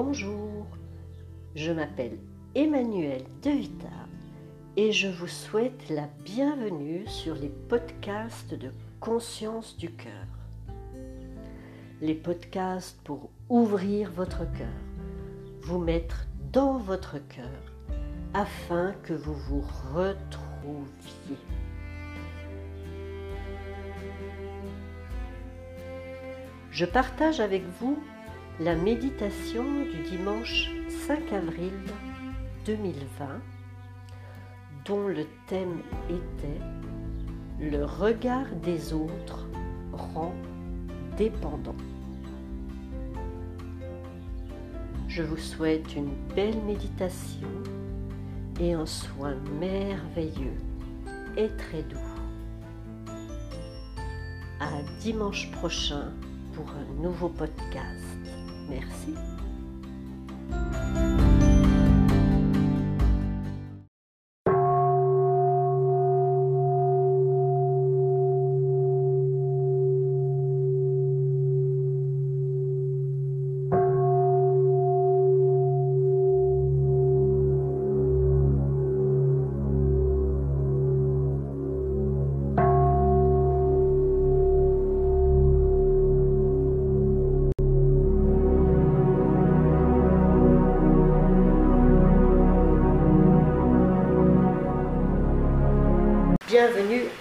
Bonjour, je m'appelle Emmanuel De Vita et je vous souhaite la bienvenue sur les podcasts de Conscience du cœur. Les podcasts pour ouvrir votre cœur, vous mettre dans votre cœur afin que vous vous retrouviez. Je partage avec vous la méditation du dimanche 5 avril 2020 dont le thème était Le regard des autres rend dépendant. Je vous souhaite une belle méditation et un soin merveilleux et très doux. À dimanche prochain pour un nouveau podcast. Merci.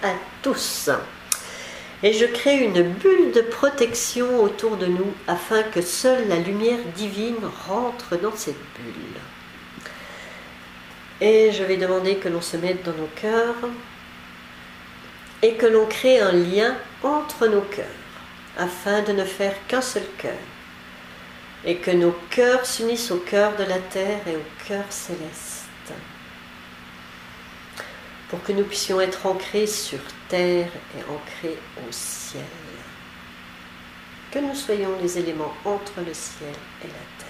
À tous. Et je crée une bulle de protection autour de nous afin que seule la lumière divine rentre dans cette bulle. Et je vais demander que l'on se mette dans nos cœurs et que l'on crée un lien entre nos cœurs afin de ne faire qu'un seul cœur et que nos cœurs s'unissent au cœur de la terre et au cœur céleste pour que nous puissions être ancrés sur terre et ancrés au ciel. Que nous soyons les éléments entre le ciel et la terre.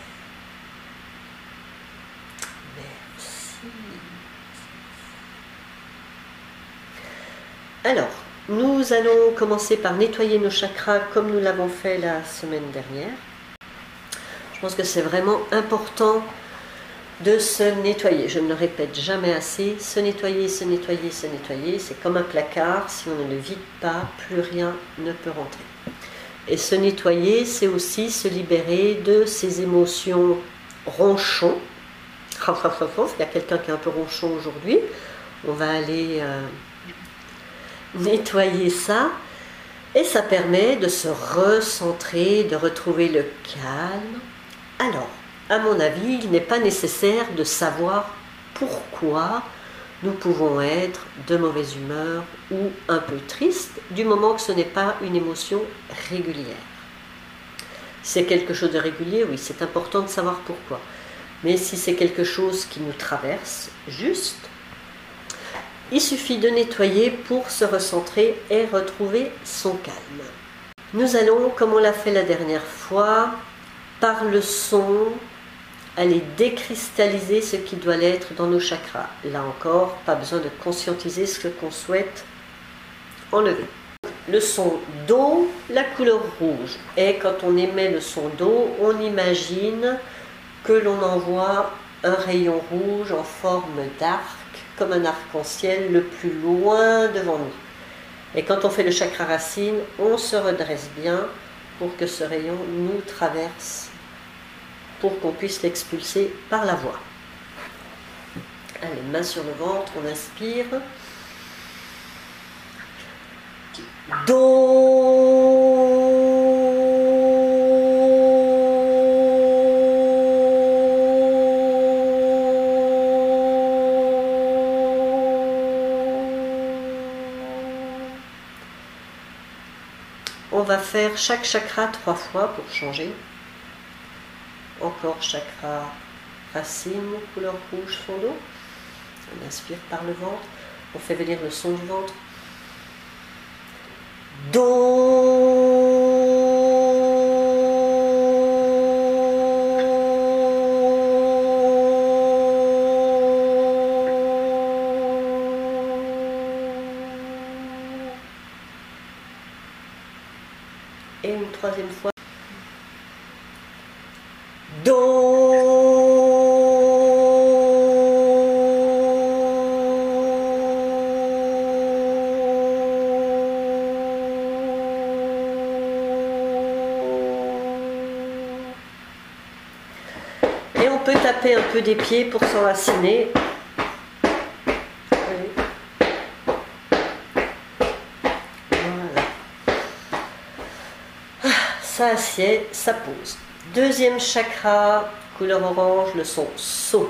Merci. Alors, nous allons commencer par nettoyer nos chakras comme nous l'avons fait la semaine dernière. Je pense que c'est vraiment important de se nettoyer. Je ne le répète jamais assez, se nettoyer, se nettoyer, se nettoyer, c'est comme un placard, si on ne le vide pas, plus rien ne peut rentrer. Et se nettoyer, c'est aussi se libérer de ces émotions ronchons. Il y a quelqu'un qui est un peu ronchon aujourd'hui. On va aller euh, nettoyer ça. Et ça permet de se recentrer, de retrouver le calme. Alors, à mon avis, il n'est pas nécessaire de savoir pourquoi nous pouvons être de mauvaise humeur ou un peu triste, du moment que ce n'est pas une émotion régulière. C'est quelque chose de régulier, oui, c'est important de savoir pourquoi. Mais si c'est quelque chose qui nous traverse, juste, il suffit de nettoyer pour se recentrer et retrouver son calme. Nous allons, comme on l'a fait la dernière fois, par le son, aller décristalliser ce qui doit l'être dans nos chakras. Là encore, pas besoin de conscientiser ce qu'on souhaite enlever. Le son d'eau, la couleur rouge. Et quand on émet le son d'eau, on imagine que l'on envoie un rayon rouge en forme d'arc, comme un arc-en-ciel, le plus loin devant nous. Et quand on fait le chakra racine, on se redresse bien pour que ce rayon nous traverse pour qu'on puisse l'expulser par la voix. Allez, main sur le ventre, on inspire. On va faire chaque chakra trois fois pour changer encore chakra racine, couleur rouge, fond. On inspire par le ventre. On fait venir le son du ventre. Do. Et une troisième fois. Et on peut taper un peu des pieds pour s'enraciner. Ah, ça assied, ça pose. Deuxième chakra, couleur orange, le son So.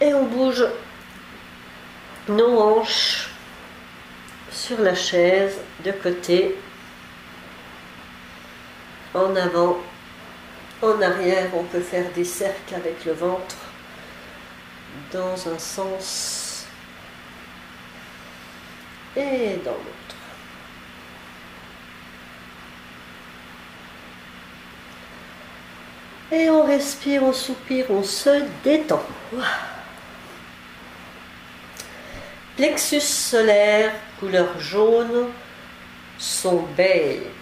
Et on bouge. Nos hanches sur la chaise de côté, en avant, en arrière. On peut faire des cercles avec le ventre dans un sens et dans l'autre. Et on respire, on soupire, on se détend. Plexus solaire, couleur jaune, son beige.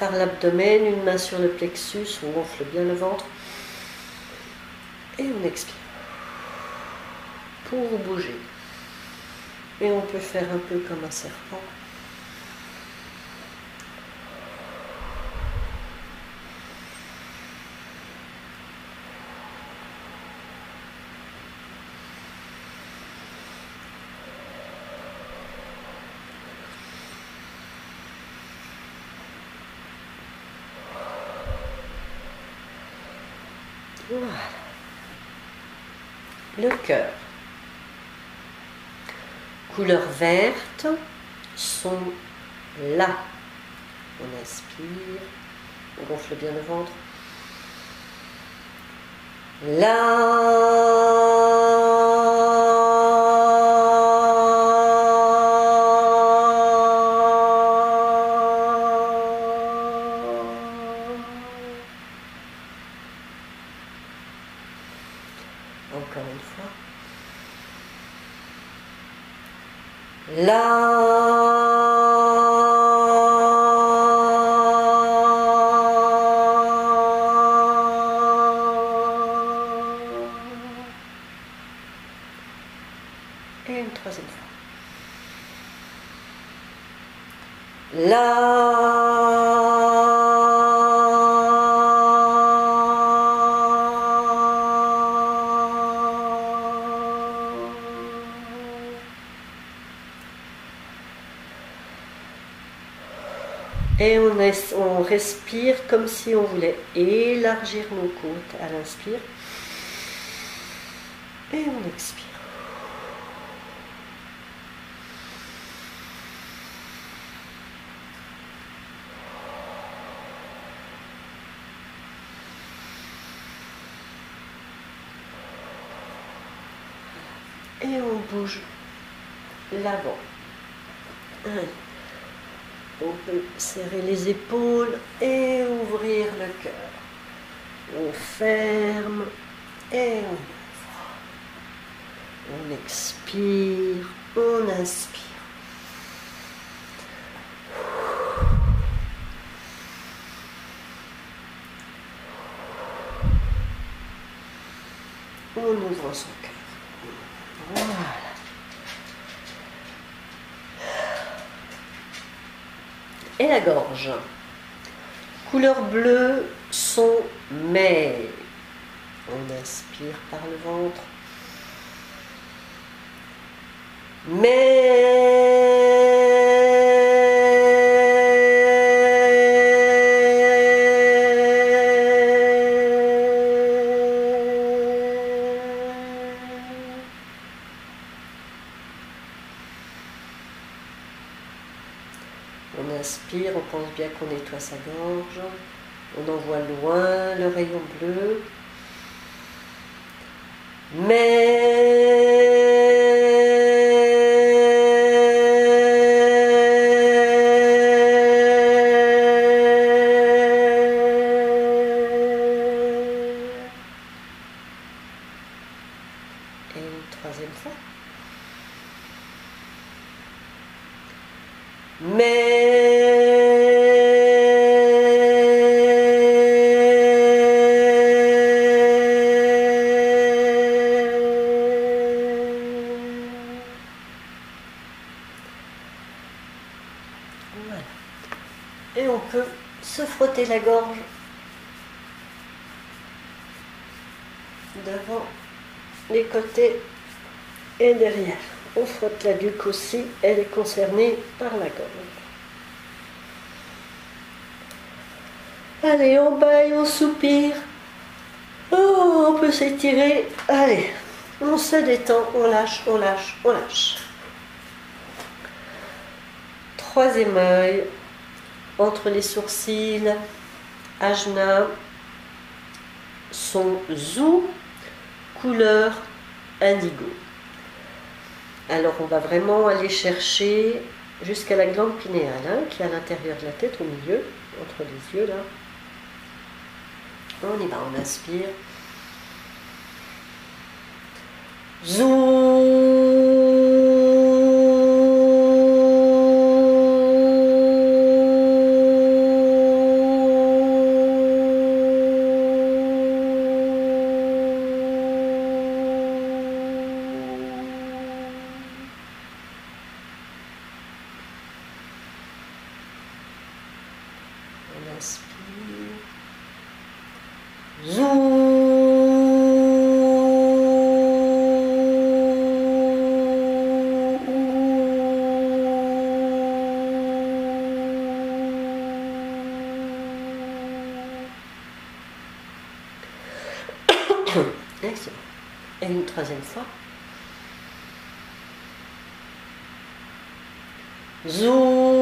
par l'abdomen, une main sur le plexus, on gonfle bien le ventre. Et on expire. Pour bouger. Et on peut faire un peu comme un serpent. Le cœur. Couleur verte, son là. On inspire, on gonfle bien le ventre. Là. Et on, respire comme si on voulait élargir nos côtes à l'inspire. Et on expire. Et on bouge l'avant. On peut serrer les épaules et ouvrir le cœur. On ferme et on ouvre. On expire, on inspire. On ouvre son cœur. Voilà. Et la gorge. Couleur bleue, son mais. On inspire par le ventre. On sa gorge. On envoie loin le rayon bleu. Mais. Et derrière. On frotte la nuque aussi, elle est concernée par la gorge. Allez, on baille, on soupire. Oh, on peut s'étirer. Allez, on se détend, on lâche, on lâche, on lâche. Troisième œil, entre les sourcils, ajna, son zou, couleur indigo. Alors on va vraiment aller chercher jusqu'à la glande pinéale, hein, qui est à l'intérieur de la tête, au milieu, entre les yeux là. On y va, on inspire. Zou. Troisième fois. Zou.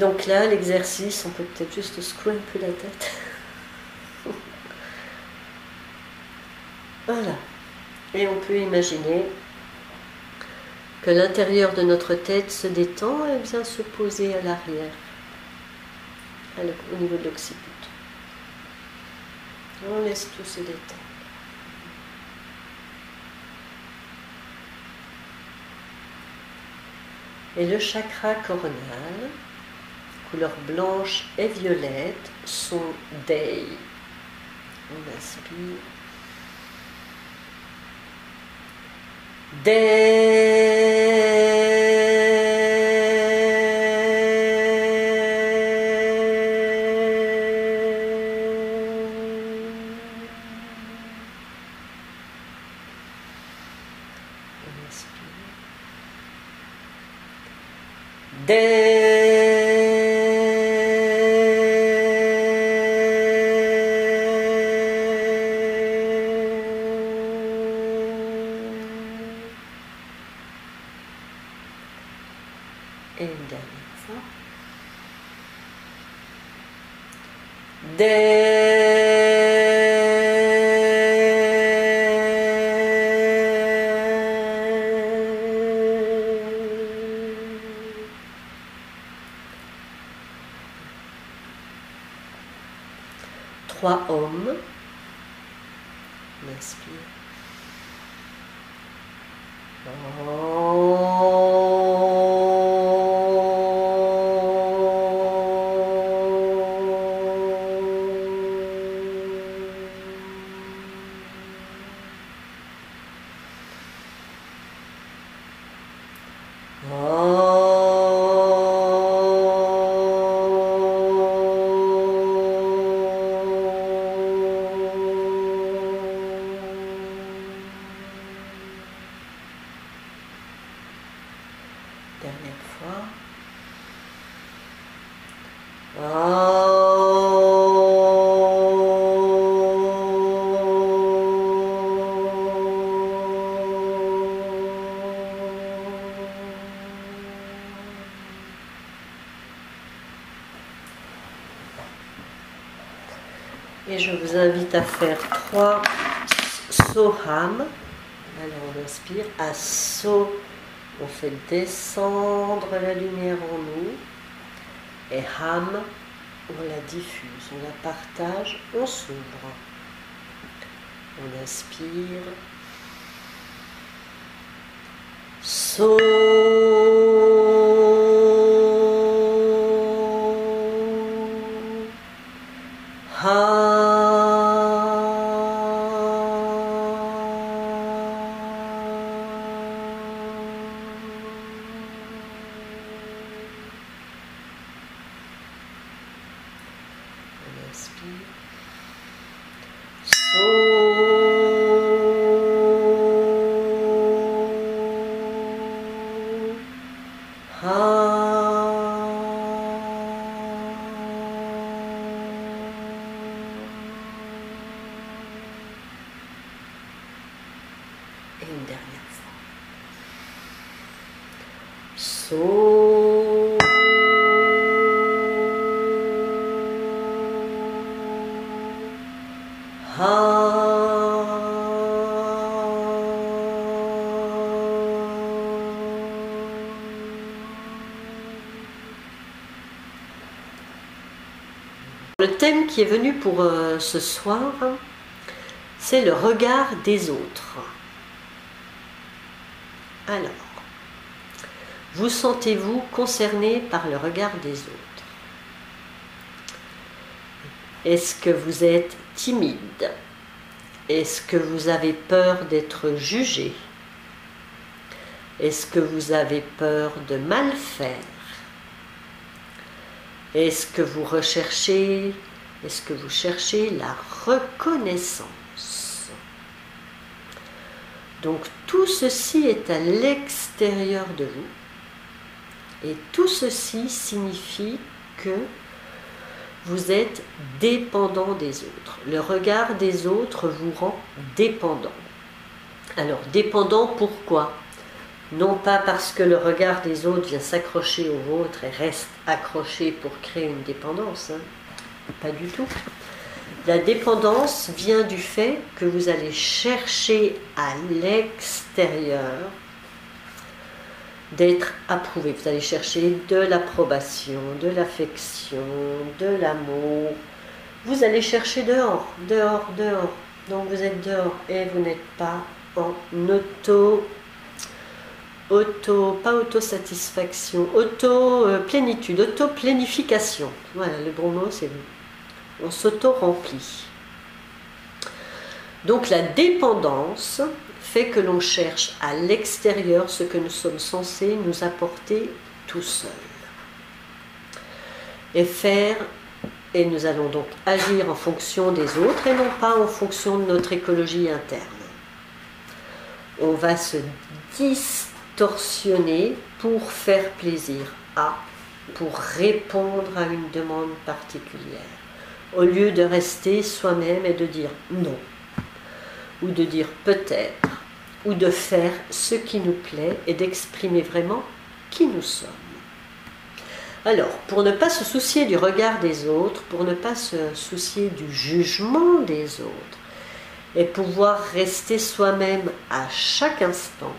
Donc là, l'exercice, on peut peut-être juste secouer un peu la tête. Voilà. Et on peut imaginer que l'intérieur de notre tête se détend et vient se poser à l'arrière, au niveau de l'occiput. On laisse tout se détendre. Et le chakra coronal, couleur blanche et violette, son Dei. On inspire. On je vous invite à faire trois soham. Alors on inspire à so. On fait descendre la lumière en nous. Et ham, on la diffuse, on la partage, on s'ouvre. On inspire. So. Qui est venu pour euh, ce soir, c'est le regard des autres. Alors, vous sentez-vous concerné par le regard des autres? Est-ce que vous êtes timide? Est-ce que vous avez peur d'être jugé? Est-ce que vous avez peur de mal faire? Est-ce que vous recherchez Est-ce que vous cherchez la reconnaissance donc tout ceci est à l'extérieur de vous. Et tout ceci signifie que vous êtes dépendant des autres. Le regard des autres vous rend dépendant. Alors dépendant pourquoi? Non pas parce que le regard des autres vient s'accrocher au vôtre et reste accroché pour créer une dépendance. Hein. Pas du tout. La dépendance vient du fait que vous allez chercher à l'extérieur d'être approuvé. Vous allez chercher de l'approbation, de l'affection, de l'amour. Vous allez chercher dehors, dehors, dehors. Donc vous êtes dehors et vous n'êtes pas en auto, auto, pas autosatisfaction, auto-plénitude, auto-plénification. Voilà, le bon mot c'est on s'auto-remplit. Donc la dépendance fait que l'on cherche à l'extérieur ce que nous sommes censés nous apporter tout seuls. Et faire, et nous allons donc agir en fonction des autres et non pas en fonction de notre écologie interne. On va se distorsionner pour faire plaisir à, pour répondre à une demande particulière au lieu de rester soi-même et de dire non, ou de dire peut-être, ou de faire ce qui nous plaît et d'exprimer vraiment qui nous sommes. Alors, pour ne pas se soucier du regard des autres, pour ne pas se soucier du jugement des autres, et pouvoir rester soi-même à chaque instant,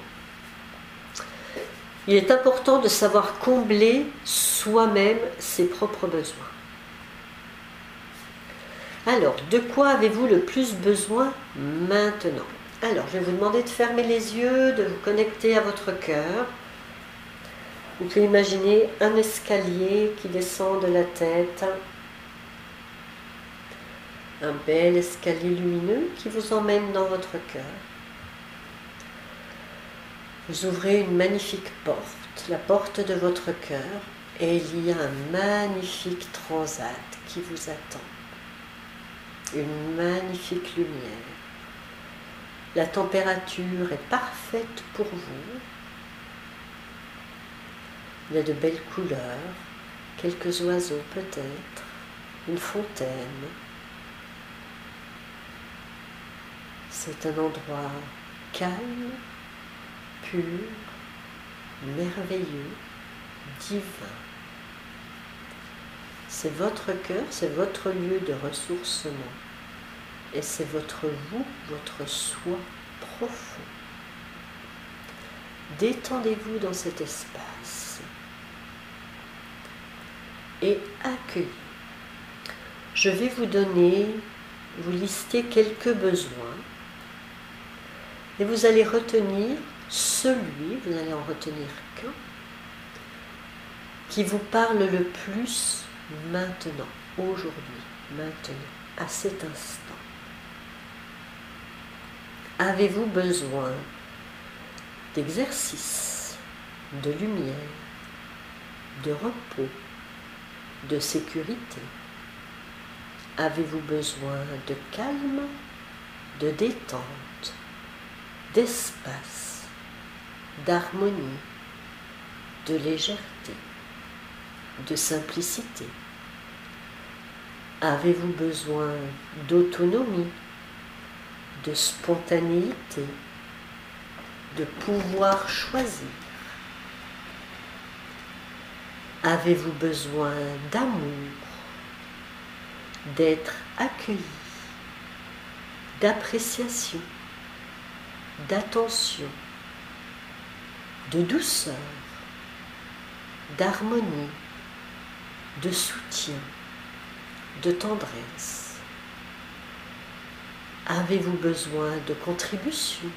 il est important de savoir combler soi-même ses propres besoins. Alors, de quoi avez-vous le plus besoin maintenant? Alors, je vais vous demander de fermer les yeux, de vous connecter à votre cœur. Vous pouvez imaginer un escalier qui descend de la tête, un bel escalier lumineux qui vous emmène dans votre cœur. Vous ouvrez une magnifique porte, la porte de votre cœur, et il y a un magnifique transat qui vous attend. Une magnifique lumière. La température est parfaite pour vous. Il y a de belles couleurs, quelques oiseaux peut-être, une fontaine. C'est un endroit calme pur, merveilleux, divin. C'est votre cœur, c'est votre lieu de ressourcement. Et c'est votre vous, votre soi profond. Détendez-vous dans cet espace et accueillez. Je vais vous donner, vous lister quelques besoins et vous allez retenir celui, vous allez en retenir qu'un, qui vous parle le plus maintenant, aujourd'hui, maintenant, à cet instant. Avez-vous besoin d'exercice, de lumière, de repos, de sécurité? Avez-vous besoin de calme, de détente, d'espace d'harmonie, de légèreté, de simplicité. Avez-vous besoin d'autonomie, de spontanéité, de pouvoir choisir? Avez-vous besoin d'amour, d'être accueilli, d'appréciation, d'attention de douceur, d'harmonie, de soutien, de tendresse. Avez-vous besoin de contribution?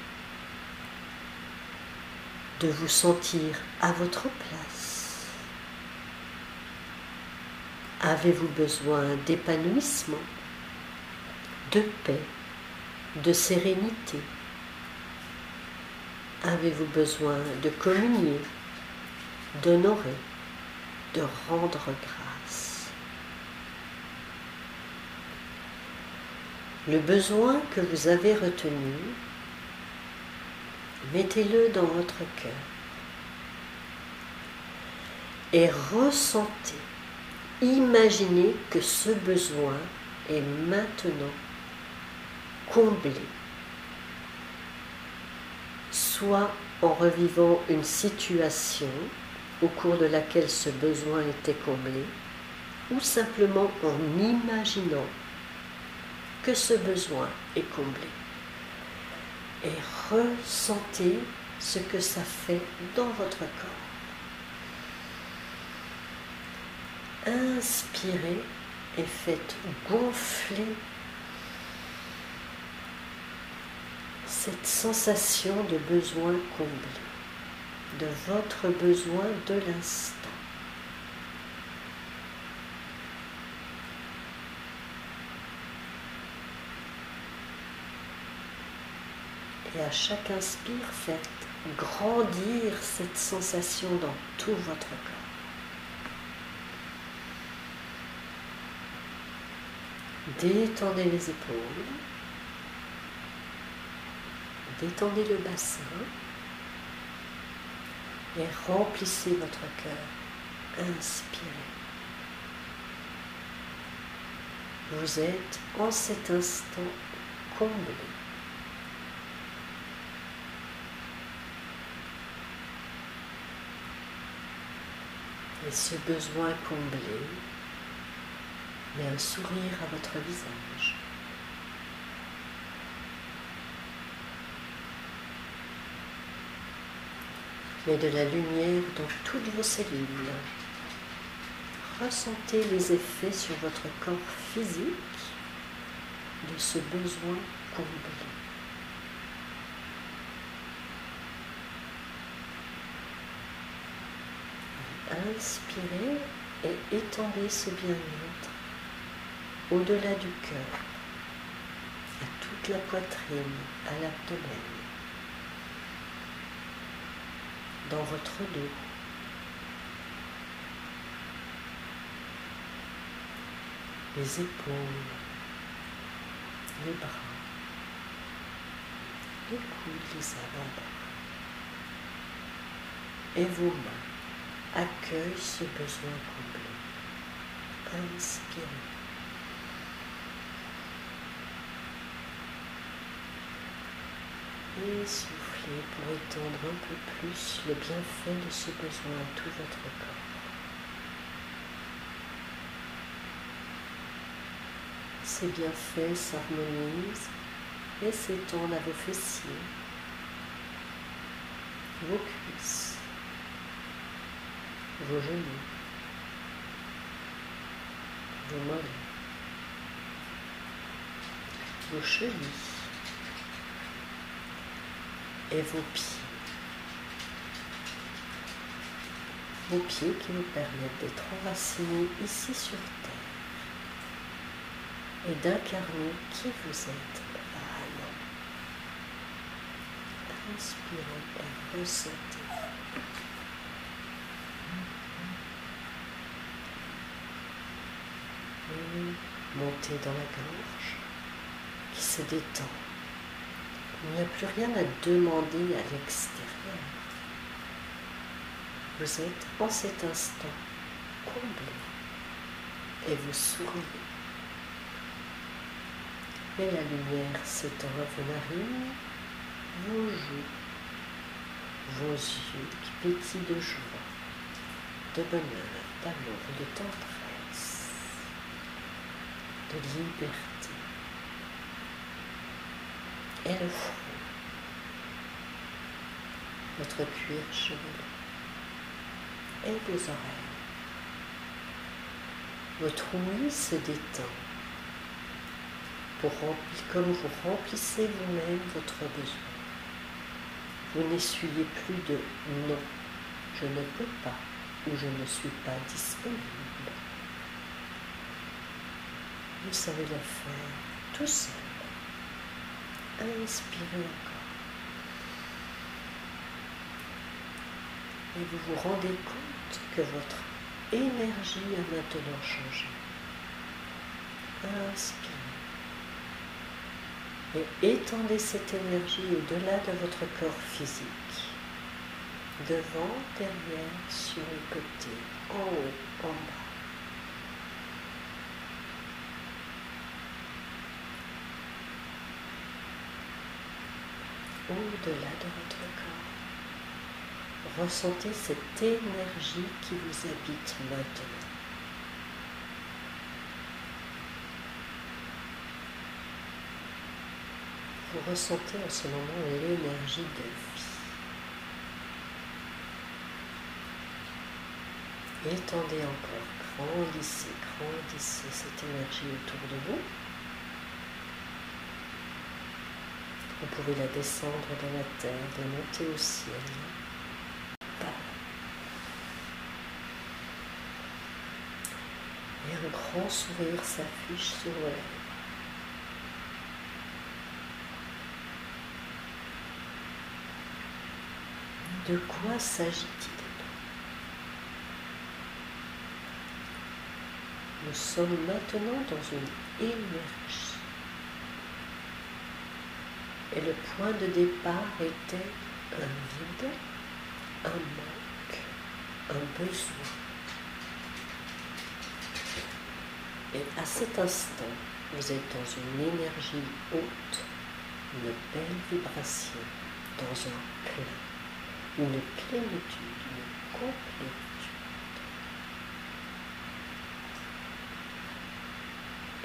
De vous sentir à votre place? Avez-vous besoin d'épanouissement, de paix, de sérénité? Avez-vous besoin de communier, d'honorer, de rendre grâce? Le besoin que vous avez retenu, mettez-le dans votre cœur et ressentez, imaginez que ce besoin est maintenant comblé. Soit en revivant une situation au cours de laquelle ce besoin était comblé, ou simplement en imaginant ce besoin est comblé. Et ressentez ce que ça fait dans votre corps. Inspirez et faites gonfler cette sensation de besoin comblé, de votre besoin de l'instant. Et à chaque inspire, faites grandir cette sensation dans tout votre corps. Détendez les épaules. Détendez le bassin et remplissez votre cœur. Inspirez. Vous êtes en cet instant comblé. Et ce besoin comblé met un sourire à votre visage. Mais de la lumière dans toutes vos cellules. Ressentez les effets sur votre corps physique de ce besoin comblé. Inspirez et étendez ce bien-être au-delà du cœur, à toute la poitrine, à l'abdomen, dans votre dos. Les épaules, les bras, les coudes, les avant-bras et vos mains accueille ce besoin complet. Inspirez. Et soufflez pour étendre un peu plus le bienfait de ce besoin à tout votre corps. Ces bienfaits s'harmonisent et s'étendent à vos fessiers, vos cuisses, vos genoux, vos mollets, vos chevilles et vos pieds. Vos pieds qui vous permettent d'être enracinés ici sur Terre et d'incarner qui vous êtes vraiment. Inspirez et ressentez. Montez dans la gorge qui se détend. Il n'y a plus rien à demander à l'extérieur. Vous êtes en cet instant comblé et vous souriez. Et la lumière s'étend à vos narines, vos joues, vos yeux qui pétillent de joie, de bonheur, d'amour, de tendresse liberté. Et le front, votre cuir chevelu et vos oreilles. Votre ouïe se détend pour remplir, comme vous remplissez vous-même votre besoin. Vous n'essuyez plus de non, je ne peux pas ou je ne suis pas disponible vous savez le faire tout seul. Inspirez encore. Et vous vous rendez compte que votre énergie a maintenant changé. Inspirez. Et étendez cette énergie au-delà de votre corps physique. Devant, derrière, sur les côtés, en haut, en bas. Au-delà de votre corps. Ressentez cette énergie qui vous habite maintenant. Vous ressentez en ce moment l'énergie de vie. Étendez encore, grandissez, grandissez cette énergie autour de vous. Vous pouvez la descendre dans la terre, la monter au ciel. Et un grand sourire s'affiche sur vos lèvres. De quoi s'agit-il? Nous sommes maintenant dans une énergie et le point de départ était un vide, un manque, un besoin. Et à cet instant, vous êtes dans une énergie haute, une belle vibration, dans un plein, une plénitude, une complétude.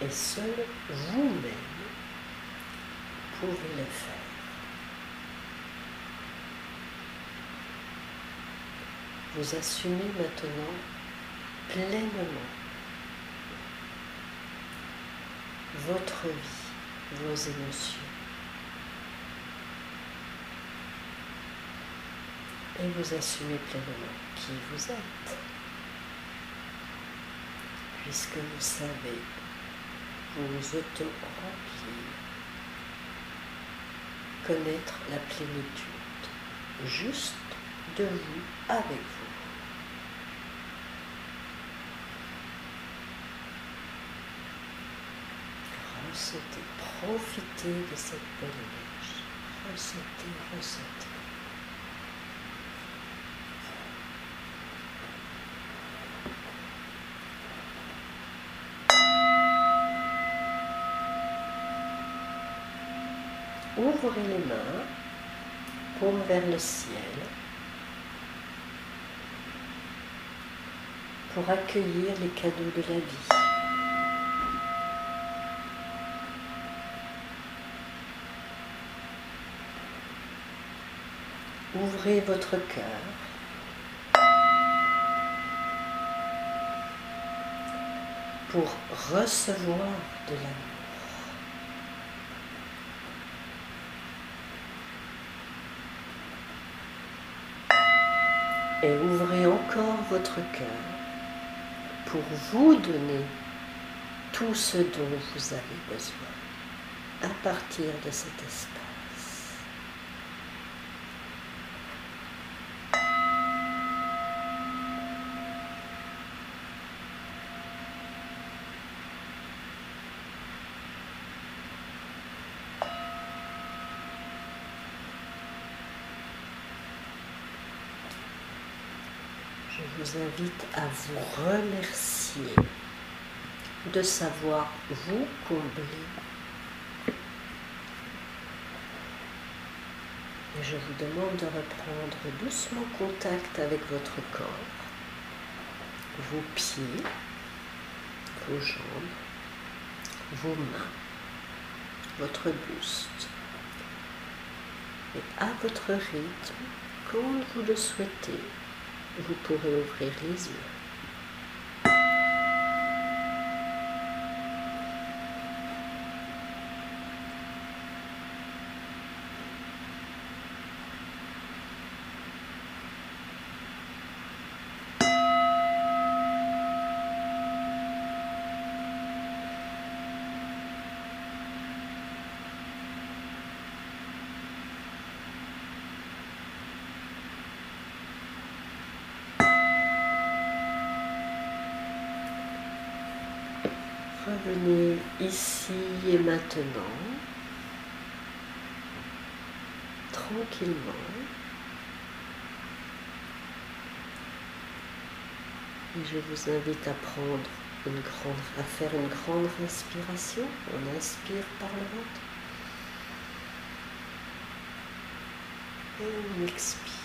Et seul vous-même pouvez le faire. Vous assumez maintenant pleinement votre vie, vos émotions. Et vous assumez pleinement qui vous êtes. Puisque vous savez vous auto-remplir, connaître la plénitude juste de vous avec vous. Ressentez, profitez de cette belle énergie. Ressentez, ressentez. Ouvrez les mains, paume vers le ciel, pour accueillir les cadeaux de la vie. Ouvrez votre cœur. pour recevoir de l'amour. Et ouvrez encore votre cœur pour vous donner tout ce dont vous avez besoin à partir de cet espace. je vous invite à vous remercier de savoir vous combler. Et je vous demande de reprendre doucement contact avec votre corps, vos pieds, vos jambes, vos mains, votre buste. Et à votre rythme, comme vous le souhaitez, pourrez ouvrir les yeux. Revenez ici et maintenant, tranquillement. Et je vous invite à prendre une grande, à faire une grande respiration. On inspire par le ventre. Et on expire.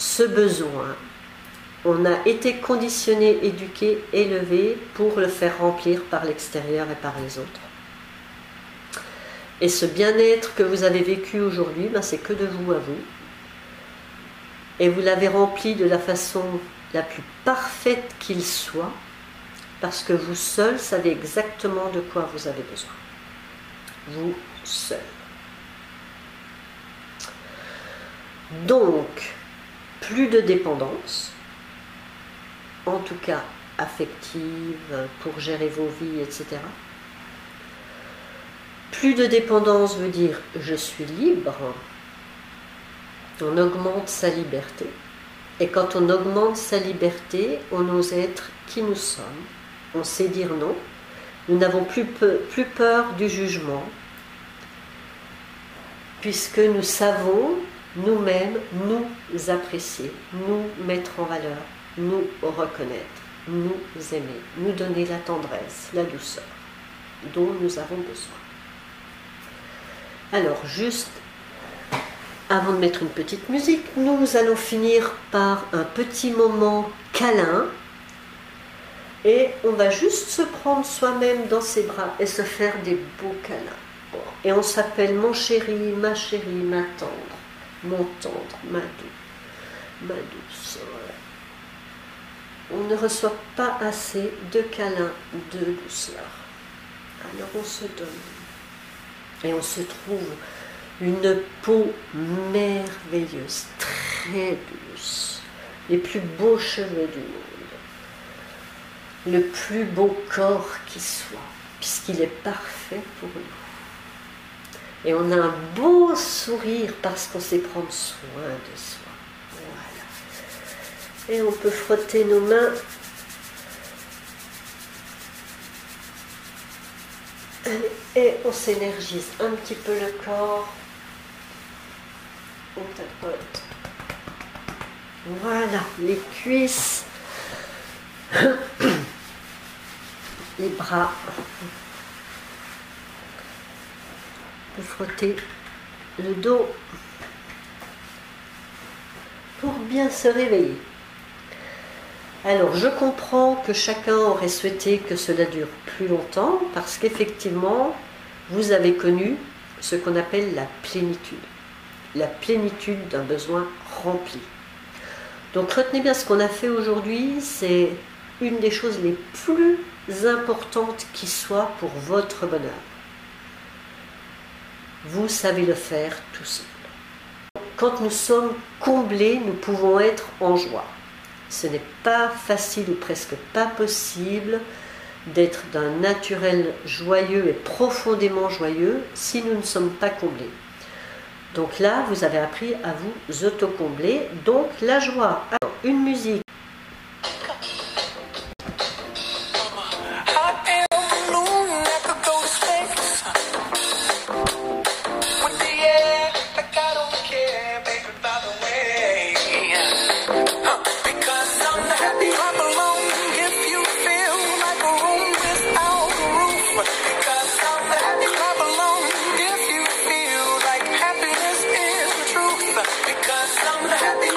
Ce besoin. On a été conditionné, éduqué, élevé pour le faire remplir par l'extérieur et par les autres. Et ce bien-être que vous avez vécu aujourd'hui, ben c'est que de vous à vous. Et vous l'avez rempli de la façon la plus parfaite qu'il soit, parce que vous seul savez exactement de quoi vous avez besoin. Vous seul. Donc, plus de dépendance, en tout cas affective, pour gérer vos vies, etc. Plus de dépendance veut dire je suis libre, on augmente sa liberté. Et quand on augmente sa liberté, on ose être qui nous sommes. On sait dire non. Nous n'avons plus, plus peur du jugement, puisque nous savons nous-mêmes nous apprécier, nous mettre en valeur, nous reconnaître, nous aimer, nous donner la tendresse, la douceur dont nous avons besoin. Alors, juste avant de mettre une petite musique, nous allons finir par un petit moment câlin et on va juste se prendre soi-même dans ses bras et se faire des beaux câlins. Et on s'appelle mon chéri, ma chérie, ma tendre, mon tendre, ma douce, ma douce. On ne reçoit pas assez de câlins, de douceur. Alors on se donne. Et on se trouve une peau merveilleuse, très douce, les plus beaux cheveux du monde, le plus beau corps qui soit, puisqu'il est parfait pour nous. Et on a un beau sourire parce qu'on sait prendre soin de soi. Voilà. Et on peut frotter nos mains et on s'énergise un petit peu le corps. On tapote. Voilà, les cuisses, les bras. Peut frotter le dos pour bien se réveiller. Alors, je comprends que chacun aurait souhaité que cela dure plus longtemps parce qu'effectivement, vous avez connu ce qu'on appelle la plénitude. La plénitude d'un besoin rempli. Donc, retenez bien ce qu'on a fait aujourd'hui, c'est une des choses les plus importantes qui soit pour votre bonheur. Vous savez le faire tout seul. Quand nous sommes comblés, nous pouvons être en joie. Ce n'est pas facile ou presque pas possible d'être d'un naturel joyeux et profondément joyeux si nous ne sommes pas comblés. Donc là, vous avez appris à vous autocombler. Donc la joie. Une musique I'm happy.